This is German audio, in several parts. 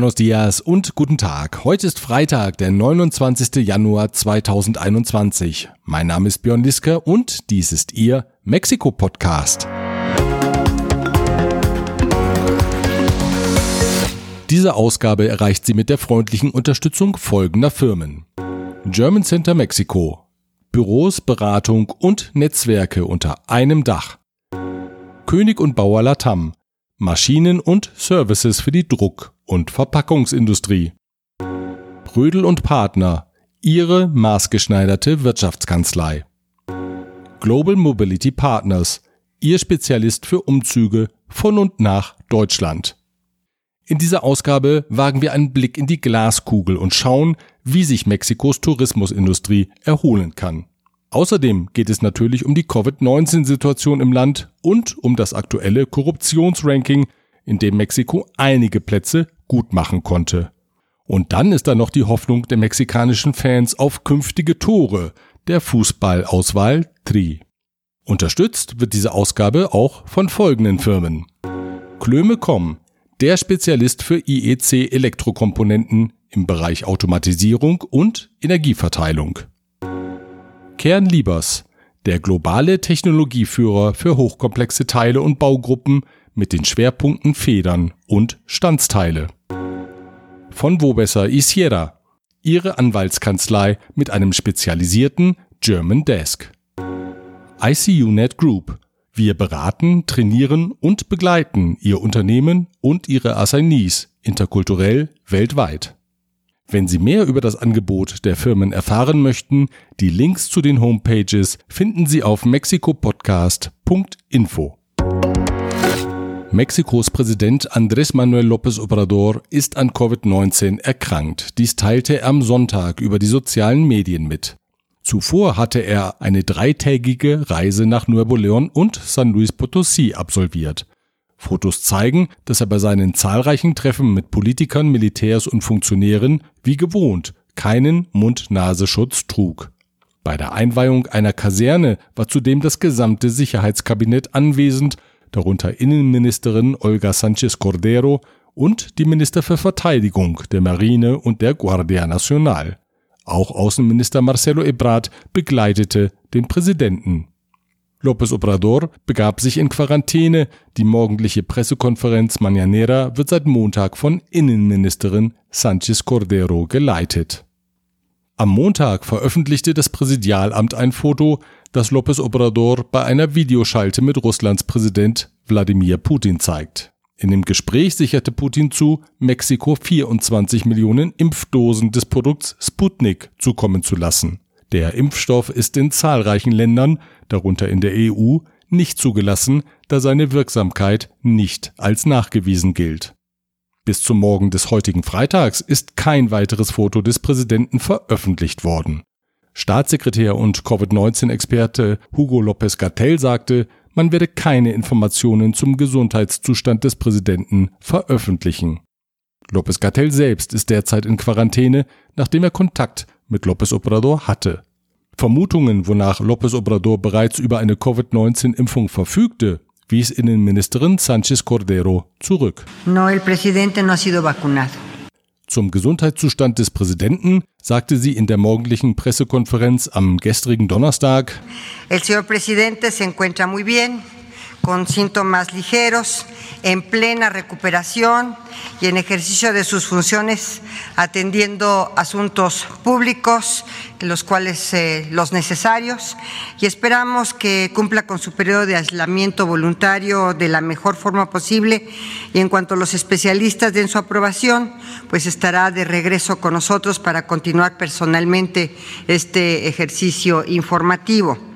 Buenos dias und guten Tag. Heute ist Freitag, der 29. Januar 2021. Mein Name ist Björn Liske und dies ist Ihr Mexiko-Podcast. Diese Ausgabe erreicht sie mit der freundlichen Unterstützung folgender Firmen. German Center Mexico. Büros, Beratung und Netzwerke unter einem Dach. König und Bauer Latam. Maschinen und Services für die Druck- und Verpackungsindustrie. Brödel und Partner, Ihre maßgeschneiderte Wirtschaftskanzlei. Global Mobility Partners, Ihr Spezialist für Umzüge von und nach Deutschland. In dieser Ausgabe wagen wir einen Blick in die Glaskugel und schauen, wie sich Mexikos Tourismusindustrie erholen kann. Außerdem geht es natürlich um die Covid-19-Situation im Land und um das aktuelle Korruptionsranking, in dem Mexiko einige Plätze gut machen konnte. Und dann ist da noch die Hoffnung der mexikanischen Fans auf künftige Tore der Fußballauswahl Tri. Unterstützt wird diese Ausgabe auch von folgenden Firmen. Klöme.com, der Spezialist für IEC Elektrokomponenten im Bereich Automatisierung und Energieverteilung. Kernliebers, der globale Technologieführer für hochkomplexe Teile und Baugruppen mit den Schwerpunkten Federn und Standsteile von Wobesser Isiera, ihre Anwaltskanzlei mit einem spezialisierten German Desk. ICUNet Group. Wir beraten, trainieren und begleiten Ihr Unternehmen und Ihre Assignees interkulturell weltweit. Wenn Sie mehr über das Angebot der Firmen erfahren möchten, die Links zu den Homepages finden Sie auf mexikopodcast.info. Mexikos Präsident Andrés Manuel López Obrador ist an Covid-19 erkrankt. Dies teilte er am Sonntag über die sozialen Medien mit. Zuvor hatte er eine dreitägige Reise nach Nuevo León und San Luis Potosí absolviert. Fotos zeigen, dass er bei seinen zahlreichen Treffen mit Politikern, Militärs und Funktionären wie gewohnt keinen Mund-Nasenschutz trug. Bei der Einweihung einer Kaserne war zudem das gesamte Sicherheitskabinett anwesend darunter Innenministerin Olga Sanchez Cordero und die Minister für Verteidigung der Marine und der Guardia Nacional. Auch Außenminister Marcelo Ebrard begleitete den Präsidenten. López Obrador begab sich in Quarantäne. Die morgendliche Pressekonferenz Mañanera wird seit Montag von Innenministerin Sanchez Cordero geleitet. Am Montag veröffentlichte das Präsidialamt ein Foto, das López Obrador bei einer Videoschalte mit Russlands Präsident Wladimir Putin zeigt. In dem Gespräch sicherte Putin zu, Mexiko 24 Millionen Impfdosen des Produkts Sputnik zukommen zu lassen. Der Impfstoff ist in zahlreichen Ländern, darunter in der EU, nicht zugelassen, da seine Wirksamkeit nicht als nachgewiesen gilt. Bis zum Morgen des heutigen Freitags ist kein weiteres Foto des Präsidenten veröffentlicht worden. Staatssekretär und Covid-19-Experte Hugo López Gatell sagte, man werde keine Informationen zum Gesundheitszustand des Präsidenten veröffentlichen. López Gatell selbst ist derzeit in Quarantäne, nachdem er Kontakt mit López Obrador hatte. Vermutungen, wonach López Obrador bereits über eine Covid-19-Impfung verfügte, wies Innenministerin Sanchez Cordero zurück. No, el presidente no ha sido vacunado. Zum Gesundheitszustand des Präsidenten sagte sie in der morgendlichen Pressekonferenz am gestrigen Donnerstag. El señor presidente se encuentra muy bien con síntomas ligeros, en plena recuperación y en ejercicio de sus funciones, atendiendo asuntos públicos, los cuales eh, los necesarios, y esperamos que cumpla con su periodo de aislamiento voluntario de la mejor forma posible. Y en cuanto los especialistas den su aprobación, pues estará de regreso con nosotros para continuar personalmente este ejercicio informativo.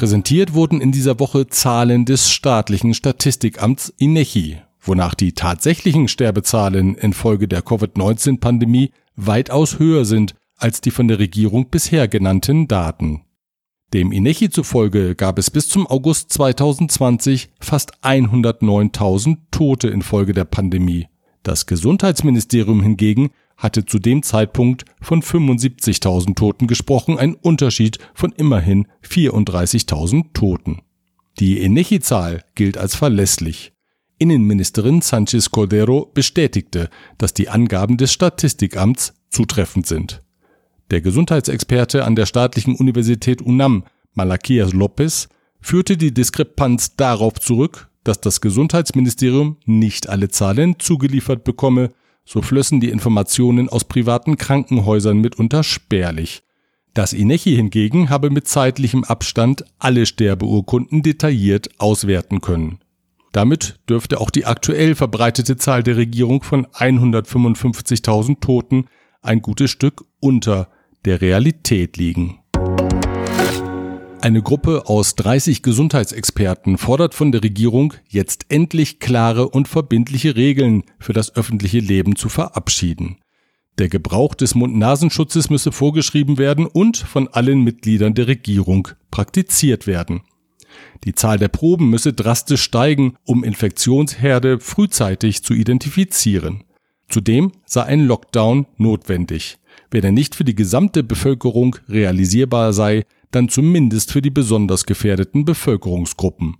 Präsentiert wurden in dieser Woche Zahlen des staatlichen Statistikamts INECHI, wonach die tatsächlichen Sterbezahlen infolge der Covid-19-Pandemie weitaus höher sind als die von der Regierung bisher genannten Daten. Dem INECHI zufolge gab es bis zum August 2020 fast 109.000 Tote infolge der Pandemie. Das Gesundheitsministerium hingegen hatte zu dem Zeitpunkt von 75.000 Toten gesprochen, ein Unterschied von immerhin 34.000 Toten. Die Enechi-Zahl gilt als verlässlich. Innenministerin Sanchez Cordero bestätigte, dass die Angaben des Statistikamts zutreffend sind. Der Gesundheitsexperte an der staatlichen Universität UNAM, Malaquias Lopez, führte die Diskrepanz darauf zurück, dass das Gesundheitsministerium nicht alle Zahlen zugeliefert bekomme, so flössen die Informationen aus privaten Krankenhäusern mitunter spärlich. Das INECHI hingegen habe mit zeitlichem Abstand alle Sterbeurkunden detailliert auswerten können. Damit dürfte auch die aktuell verbreitete Zahl der Regierung von 155.000 Toten ein gutes Stück unter der Realität liegen. Eine Gruppe aus 30 Gesundheitsexperten fordert von der Regierung, jetzt endlich klare und verbindliche Regeln für das öffentliche Leben zu verabschieden. Der Gebrauch des Mund-Nasenschutzes müsse vorgeschrieben werden und von allen Mitgliedern der Regierung praktiziert werden. Die Zahl der Proben müsse drastisch steigen, um Infektionsherde frühzeitig zu identifizieren. Zudem sei ein Lockdown notwendig. Wenn er nicht für die gesamte Bevölkerung realisierbar sei, dann zumindest für die besonders gefährdeten Bevölkerungsgruppen.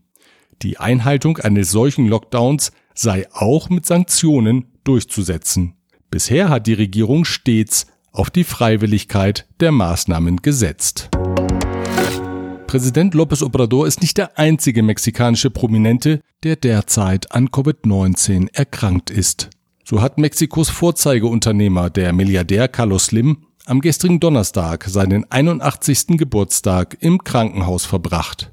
Die Einhaltung eines solchen Lockdowns sei auch mit Sanktionen durchzusetzen. Bisher hat die Regierung stets auf die Freiwilligkeit der Maßnahmen gesetzt. Präsident López Obrador ist nicht der einzige mexikanische Prominente, der derzeit an Covid-19 erkrankt ist. So hat Mexikos Vorzeigeunternehmer, der Milliardär Carlos Slim, am gestrigen Donnerstag seinen 81. Geburtstag im Krankenhaus verbracht.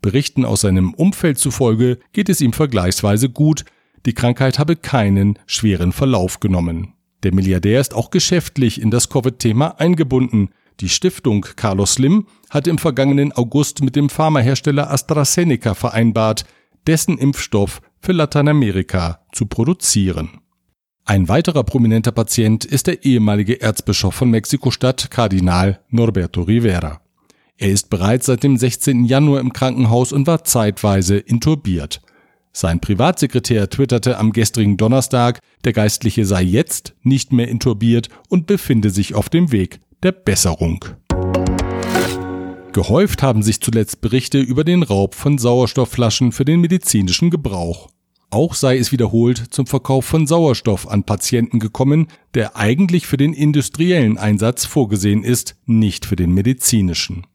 Berichten aus seinem Umfeld zufolge geht es ihm vergleichsweise gut, die Krankheit habe keinen schweren Verlauf genommen. Der Milliardär ist auch geschäftlich in das Covid-Thema eingebunden. Die Stiftung Carlos Slim hat im vergangenen August mit dem Pharmahersteller AstraZeneca vereinbart, dessen Impfstoff für Lateinamerika zu produzieren. Ein weiterer prominenter Patient ist der ehemalige Erzbischof von Mexiko-Stadt, Kardinal Norberto Rivera. Er ist bereits seit dem 16. Januar im Krankenhaus und war zeitweise inturbiert. Sein Privatsekretär twitterte am gestrigen Donnerstag, der Geistliche sei jetzt nicht mehr inturbiert und befinde sich auf dem Weg der Besserung. Gehäuft haben sich zuletzt Berichte über den Raub von Sauerstoffflaschen für den medizinischen Gebrauch. Auch sei es wiederholt zum Verkauf von Sauerstoff an Patienten gekommen, der eigentlich für den industriellen Einsatz vorgesehen ist, nicht für den medizinischen.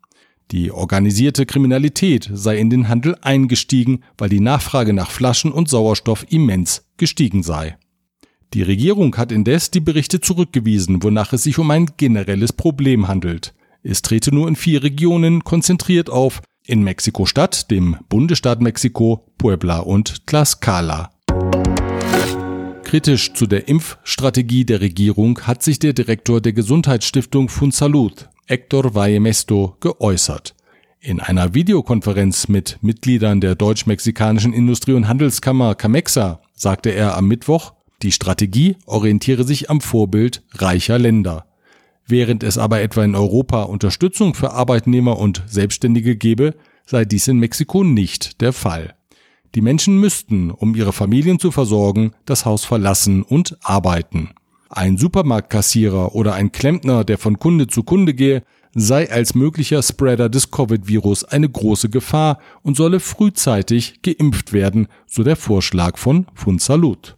Die organisierte Kriminalität sei in den Handel eingestiegen, weil die Nachfrage nach Flaschen und Sauerstoff immens gestiegen sei. Die Regierung hat indes die Berichte zurückgewiesen, wonach es sich um ein generelles Problem handelt. Es trete nur in vier Regionen konzentriert auf, in Mexiko-Stadt, dem Bundesstaat Mexiko, Puebla und Tlaxcala. Kritisch zu der Impfstrategie der Regierung hat sich der Direktor der Gesundheitsstiftung Funsalud, Hector Vallemesto geäußert. In einer Videokonferenz mit Mitgliedern der deutsch-mexikanischen Industrie- und Handelskammer Camexa sagte er am Mittwoch, die Strategie orientiere sich am Vorbild reicher Länder. Während es aber etwa in Europa Unterstützung für Arbeitnehmer und Selbstständige gebe, sei dies in Mexiko nicht der Fall. Die Menschen müssten, um ihre Familien zu versorgen, das Haus verlassen und arbeiten. Ein Supermarktkassierer oder ein Klempner, der von Kunde zu Kunde gehe, sei als möglicher Spreader des Covid-Virus eine große Gefahr und solle frühzeitig geimpft werden, so der Vorschlag von Funsalud.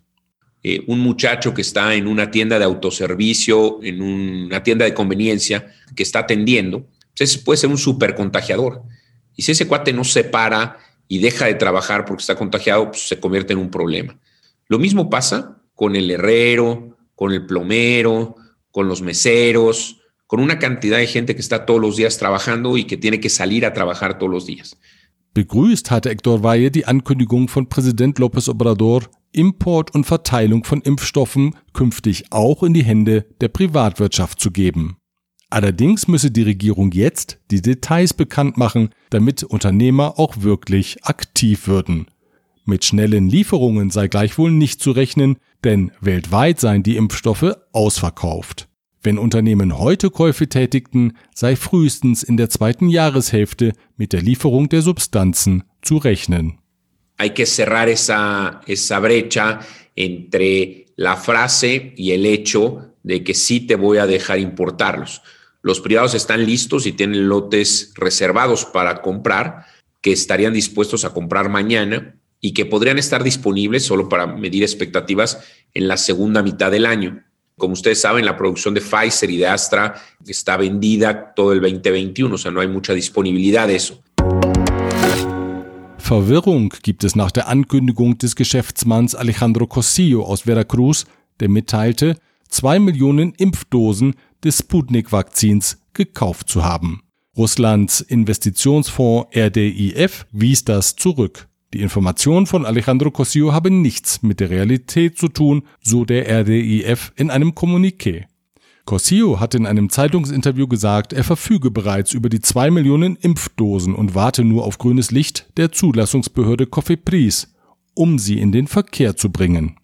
Eh, un muchacho que está en una tienda de autoservicio, en una tienda de conveniencia, que está atendiendo, pues puede ser un super contagiador. Y si ese cuate no se para y deja de trabajar porque está contagiado, pues se convierte en un problema. Lo mismo pasa con el herrero, con el plomero, con los meseros, con una cantidad de gente que está todos los días trabajando y que tiene que salir a trabajar todos los días. Begrüßt hatte Hector Valle die Ankündigung von Präsident López Obrador, Import und Verteilung von Impfstoffen künftig auch in die Hände der Privatwirtschaft zu geben. Allerdings müsse die Regierung jetzt die Details bekannt machen, damit Unternehmer auch wirklich aktiv würden. Mit schnellen Lieferungen sei gleichwohl nicht zu rechnen, denn weltweit seien die Impfstoffe ausverkauft. Wenn Unternehmen heute Käufe tätigten, sei frühestens in der zweiten Jahreshälfte mit der Lieferung der Substanzen zu rechnen. Hay que cerrar esa, esa brecha entre la frase y el hecho de que sí te voy a dejar importarlos. Los privados están listos y tienen lotes reservados para comprar que estarían dispuestos a comprar mañana y que podrían estar disponibles solo para medir expectativas en la segunda mitad del año. Como ustedes saben, la producción de Pfizer y de Astra está vendida todo el 2021, o sea, no hay mucha disponibilidad de eso. Verwirrung gibt es nach der Ankündigung des Geschäftsmanns Alejandro Cosillo aus Veracruz, der mitteilte, zwei Millionen Impfdosen des Sputnik-Vakzins gekauft zu haben. Russlands Investitionsfonds RDIF wies das zurück. Die Information von Alejandro Cosillo habe nichts mit der Realität zu tun, so der RDIF in einem Kommuniqué. Cosillo hat in einem Zeitungsinterview gesagt, er verfüge bereits über die zwei Millionen Impfdosen und warte nur auf grünes Licht der Zulassungsbehörde Cofepris, um sie in den Verkehr zu bringen.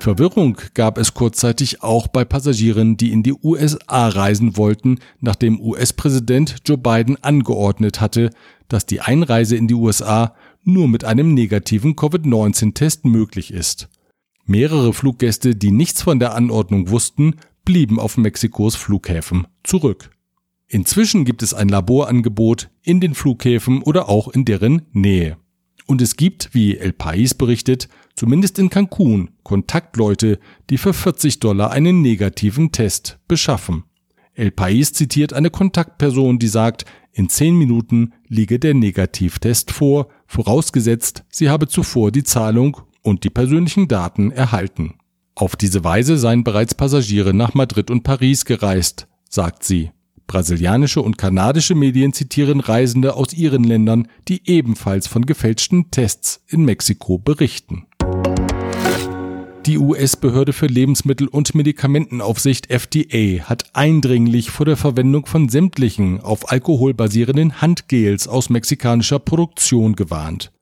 Verwirrung gab es kurzzeitig auch bei Passagieren, die in die USA reisen wollten, nachdem US-Präsident Joe Biden angeordnet hatte, dass die Einreise in die USA nur mit einem negativen Covid-19-Test möglich ist. Mehrere Fluggäste, die nichts von der Anordnung wussten, blieben auf Mexikos Flughäfen zurück. Inzwischen gibt es ein Laborangebot in den Flughäfen oder auch in deren Nähe. Und es gibt, wie El País berichtet, zumindest in Cancun Kontaktleute, die für 40 Dollar einen negativen Test beschaffen. El País zitiert eine Kontaktperson, die sagt, in 10 Minuten liege der Negativtest vor, vorausgesetzt, sie habe zuvor die Zahlung und die persönlichen Daten erhalten. Auf diese Weise seien bereits Passagiere nach Madrid und Paris gereist, sagt sie. Brasilianische und kanadische Medien zitieren Reisende aus ihren Ländern, die ebenfalls von gefälschten Tests in Mexiko berichten. Die US-Behörde für Lebensmittel- und Medikamentenaufsicht FDA hat eindringlich vor der Verwendung von sämtlichen auf Alkohol basierenden Handgels aus mexikanischer Produktion gewarnt.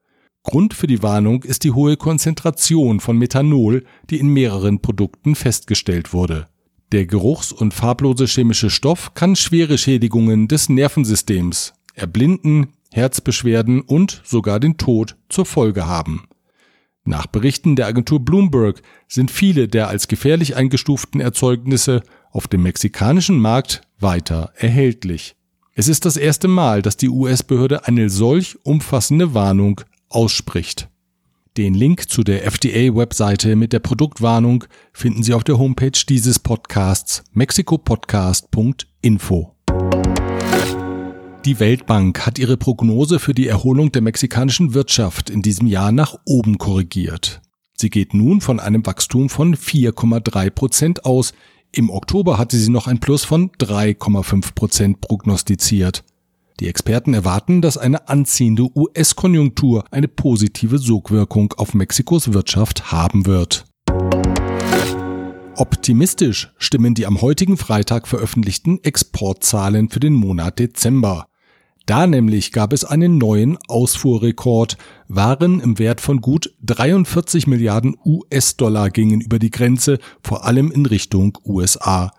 Grund für die Warnung ist die hohe Konzentration von Methanol, die in mehreren Produkten festgestellt wurde. Der geruchs- und farblose chemische Stoff kann schwere Schädigungen des Nervensystems, Erblinden, Herzbeschwerden und sogar den Tod zur Folge haben. Nach Berichten der Agentur Bloomberg sind viele der als gefährlich eingestuften Erzeugnisse auf dem mexikanischen Markt weiter erhältlich. Es ist das erste Mal, dass die US-Behörde eine solch umfassende Warnung ausspricht. Den Link zu der FDA-Webseite mit der Produktwarnung finden Sie auf der Homepage dieses Podcasts mexikopodcast.info. Die Weltbank hat ihre Prognose für die Erholung der mexikanischen Wirtschaft in diesem Jahr nach oben korrigiert. Sie geht nun von einem Wachstum von 4,3 Prozent aus. Im Oktober hatte sie noch ein Plus von 3,5 Prozent prognostiziert. Die Experten erwarten, dass eine anziehende US-Konjunktur eine positive Sogwirkung auf Mexikos Wirtschaft haben wird. Optimistisch stimmen die am heutigen Freitag veröffentlichten Exportzahlen für den Monat Dezember. Da nämlich gab es einen neuen Ausfuhrrekord. Waren im Wert von gut 43 Milliarden US-Dollar gingen über die Grenze, vor allem in Richtung USA.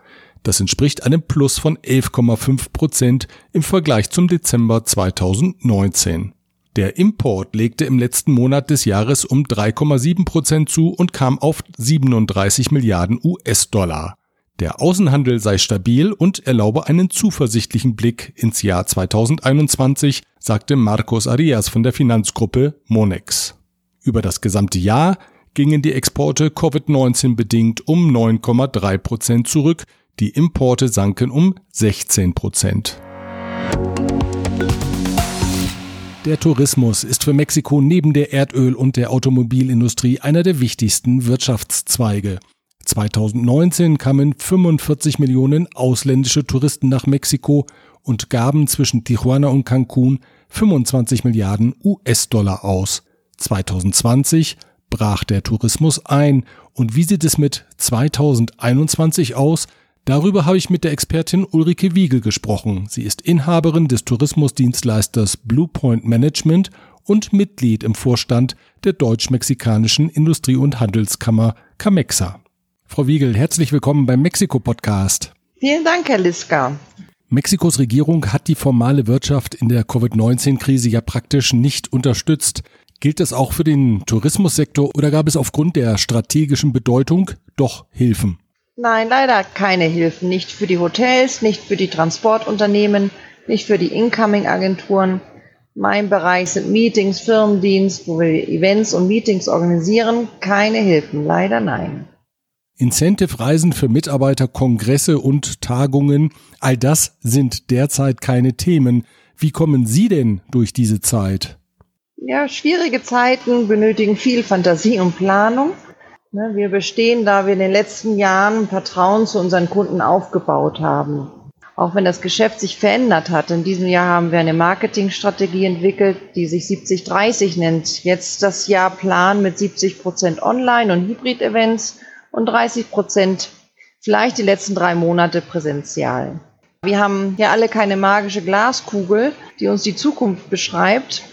Das entspricht einem Plus von 11,5 Prozent im Vergleich zum Dezember 2019. Der Import legte im letzten Monat des Jahres um 3,7 Prozent zu und kam auf 37 Milliarden US-Dollar. Der Außenhandel sei stabil und erlaube einen zuversichtlichen Blick ins Jahr 2021, sagte Marcos Arias von der Finanzgruppe Monex. Über das gesamte Jahr gingen die Exporte Covid-19 bedingt um 9,3 Prozent zurück, die Importe sanken um 16 Prozent. Der Tourismus ist für Mexiko neben der Erdöl- und der Automobilindustrie einer der wichtigsten Wirtschaftszweige. 2019 kamen 45 Millionen ausländische Touristen nach Mexiko und gaben zwischen Tijuana und Cancun 25 Milliarden US-Dollar aus. 2020 brach der Tourismus ein. Und wie sieht es mit 2021 aus? Darüber habe ich mit der Expertin Ulrike Wiegel gesprochen. Sie ist Inhaberin des Tourismusdienstleisters Bluepoint Management und Mitglied im Vorstand der deutsch-mexikanischen Industrie- und Handelskammer Camexa. Frau Wiegel, herzlich willkommen beim Mexiko-Podcast. Vielen Dank, Herr Liska. Mexikos Regierung hat die formale Wirtschaft in der Covid-19-Krise ja praktisch nicht unterstützt. Gilt das auch für den Tourismussektor oder gab es aufgrund der strategischen Bedeutung doch Hilfen? Nein, leider keine Hilfen. Nicht für die Hotels, nicht für die Transportunternehmen, nicht für die Incoming-Agenturen. Mein Bereich sind Meetings, Firmendienst, wo wir Events und Meetings organisieren. Keine Hilfen, leider nein. Incentive-Reisen für Mitarbeiter, Kongresse und Tagungen, all das sind derzeit keine Themen. Wie kommen Sie denn durch diese Zeit? Ja, schwierige Zeiten benötigen viel Fantasie und Planung. Ne, wir bestehen, da wir in den letzten Jahren Vertrauen zu unseren Kunden aufgebaut haben. Auch wenn das Geschäft sich verändert hat. In diesem Jahr haben wir eine Marketingstrategie entwickelt, die sich 70-30 nennt. Jetzt das Jahr Plan mit 70 Prozent Online- und Hybrid-Events und 30 Prozent vielleicht die letzten drei Monate präsential. Wir haben ja alle keine magische Glaskugel, die uns die Zukunft beschreibt.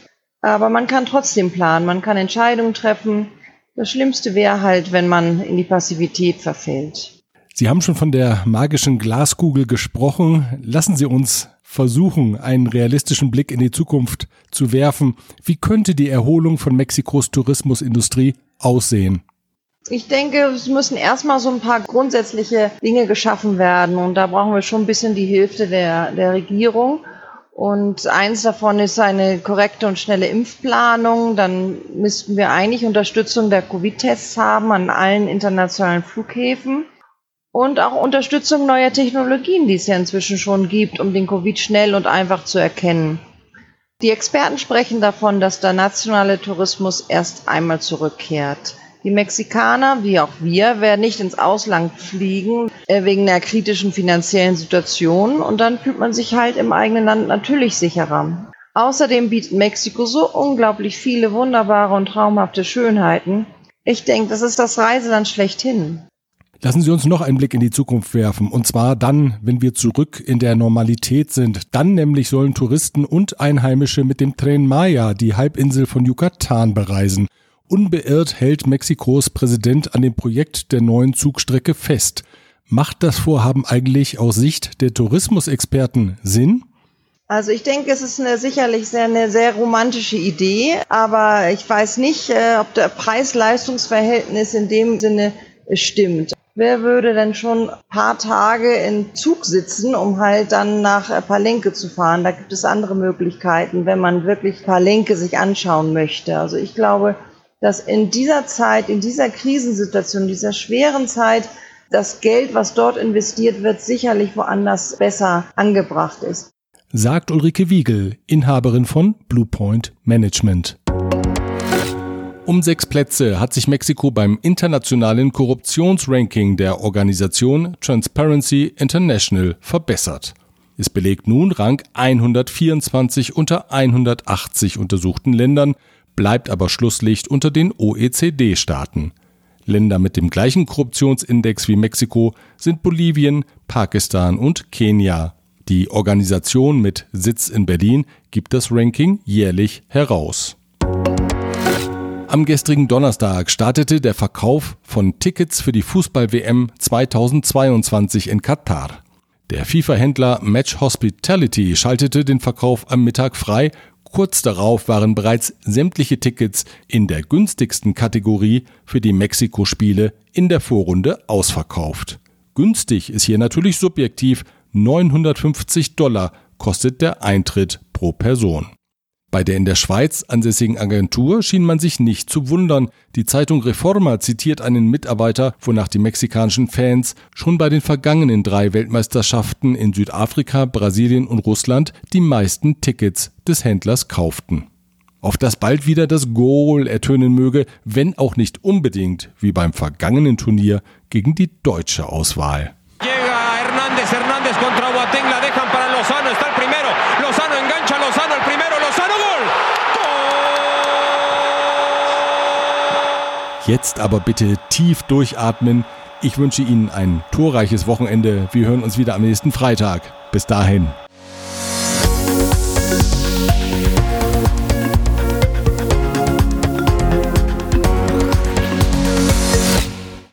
Aber man kann trotzdem planen, man kann Entscheidungen treffen. Das Schlimmste wäre halt, wenn man in die Passivität verfällt. Sie haben schon von der magischen Glaskugel gesprochen. Lassen Sie uns versuchen, einen realistischen Blick in die Zukunft zu werfen. Wie könnte die Erholung von Mexikos Tourismusindustrie aussehen? Ich denke, es müssen erstmal so ein paar grundsätzliche Dinge geschaffen werden und da brauchen wir schon ein bisschen die Hilfe der, der Regierung. Und eins davon ist eine korrekte und schnelle Impfplanung. Dann müssten wir eigentlich Unterstützung der Covid-Tests haben an allen internationalen Flughäfen und auch Unterstützung neuer Technologien, die es ja inzwischen schon gibt, um den Covid schnell und einfach zu erkennen. Die Experten sprechen davon, dass der nationale Tourismus erst einmal zurückkehrt. Die Mexikaner, wie auch wir, werden nicht ins Ausland fliegen äh, wegen der kritischen finanziellen Situation und dann fühlt man sich halt im eigenen Land natürlich sicherer. Außerdem bietet Mexiko so unglaublich viele wunderbare und traumhafte Schönheiten. Ich denke, das ist das Reiseland schlechthin. Lassen Sie uns noch einen Blick in die Zukunft werfen. Und zwar dann, wenn wir zurück in der Normalität sind. Dann nämlich sollen Touristen und Einheimische mit dem Tren Maya die Halbinsel von Yucatan bereisen. Unbeirrt hält Mexikos Präsident an dem Projekt der neuen Zugstrecke fest. Macht das Vorhaben eigentlich aus Sicht der Tourismusexperten Sinn? Also ich denke, es ist eine sicherlich sehr, eine sehr romantische Idee, aber ich weiß nicht, äh, ob der Preis-Leistungs-Verhältnis in dem Sinne stimmt. Wer würde denn schon ein paar Tage in Zug sitzen, um halt dann nach Palenque zu fahren? Da gibt es andere Möglichkeiten, wenn man wirklich Palenque sich anschauen möchte. Also ich glaube, dass in dieser Zeit, in dieser Krisensituation, dieser schweren Zeit, das Geld, was dort investiert wird, sicherlich woanders besser angebracht ist. Sagt Ulrike Wiegel, Inhaberin von Bluepoint Management. Um sechs Plätze hat sich Mexiko beim internationalen Korruptionsranking der Organisation Transparency International verbessert. Es belegt nun Rang 124 unter 180 untersuchten Ländern, bleibt aber Schlusslicht unter den OECD-Staaten. Länder mit dem gleichen Korruptionsindex wie Mexiko sind Bolivien, Pakistan und Kenia. Die Organisation mit Sitz in Berlin gibt das Ranking jährlich heraus. Am gestrigen Donnerstag startete der Verkauf von Tickets für die Fußball-WM 2022 in Katar. Der FIFA-Händler Match Hospitality schaltete den Verkauf am Mittag frei. Kurz darauf waren bereits sämtliche Tickets in der günstigsten Kategorie für die Mexiko-Spiele in der Vorrunde ausverkauft. Günstig ist hier natürlich subjektiv. 950 Dollar kostet der Eintritt pro Person. Bei der in der Schweiz ansässigen Agentur schien man sich nicht zu wundern. Die Zeitung Reforma zitiert einen Mitarbeiter, wonach die mexikanischen Fans schon bei den vergangenen drei Weltmeisterschaften in Südafrika, Brasilien und Russland die meisten Tickets des Händlers kauften. Auf das bald wieder das Goal ertönen möge, wenn auch nicht unbedingt wie beim vergangenen Turnier gegen die deutsche Auswahl. Llega Hernández, Hernández contra Boateng, la dejan para Lozano, está el primero, Lozano engancha, Lozano el primero, Lozano Gol! Jetzt aber bitte tief durchatmen. Ich wünsche Ihnen ein torreiches Wochenende. Wir hören uns wieder am nächsten Freitag. Bis dahin.